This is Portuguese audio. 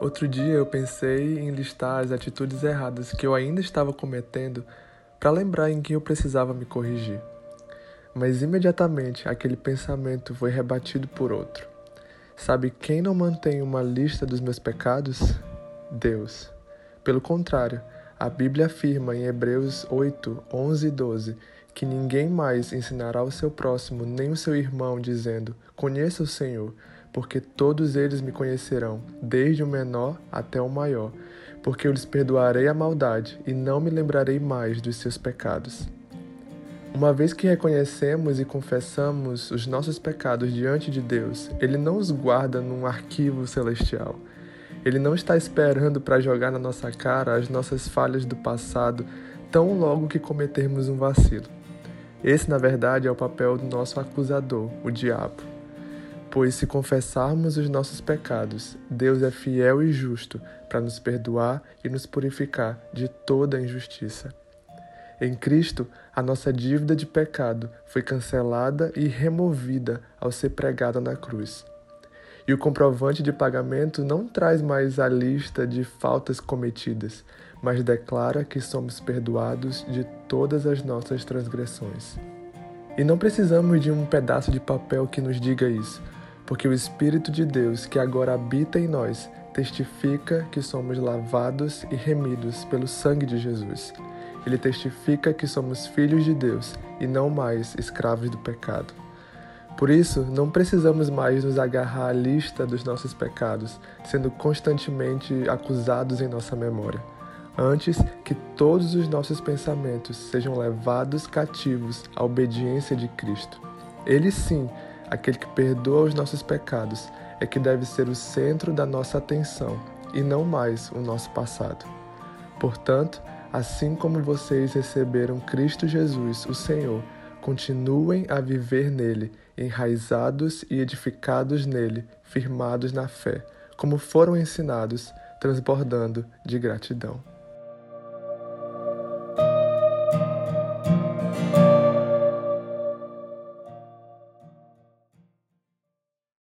Outro dia eu pensei em listar as atitudes erradas que eu ainda estava cometendo para lembrar em que eu precisava me corrigir. Mas imediatamente aquele pensamento foi rebatido por outro. Sabe quem não mantém uma lista dos meus pecados? Deus. Pelo contrário, a Bíblia afirma em Hebreus 8, 11 e 12 que ninguém mais ensinará o seu próximo nem o seu irmão, dizendo: Conheça o Senhor, porque todos eles me conhecerão, desde o menor até o maior, porque eu lhes perdoarei a maldade e não me lembrarei mais dos seus pecados. Uma vez que reconhecemos e confessamos os nossos pecados diante de Deus, Ele não os guarda num arquivo celestial. Ele não está esperando para jogar na nossa cara as nossas falhas do passado tão logo que cometermos um vacilo. Esse, na verdade, é o papel do nosso acusador, o diabo. Pois se confessarmos os nossos pecados, Deus é fiel e justo para nos perdoar e nos purificar de toda injustiça. Em Cristo, a nossa dívida de pecado foi cancelada e removida ao ser pregada na cruz. E o comprovante de pagamento não traz mais a lista de faltas cometidas, mas declara que somos perdoados de todas as nossas transgressões. E não precisamos de um pedaço de papel que nos diga isso, porque o Espírito de Deus que agora habita em nós testifica que somos lavados e remidos pelo sangue de Jesus. Ele testifica que somos filhos de Deus e não mais escravos do pecado. Por isso, não precisamos mais nos agarrar à lista dos nossos pecados, sendo constantemente acusados em nossa memória. Antes que todos os nossos pensamentos sejam levados cativos à obediência de Cristo. Ele sim aquele que perdoa os nossos pecados, é que deve ser o centro da nossa atenção e não mais o nosso passado. Portanto, assim como vocês receberam Cristo Jesus, o Senhor, continuem a viver nele, enraizados e edificados nele, firmados na fé, como foram ensinados, transbordando de gratidão.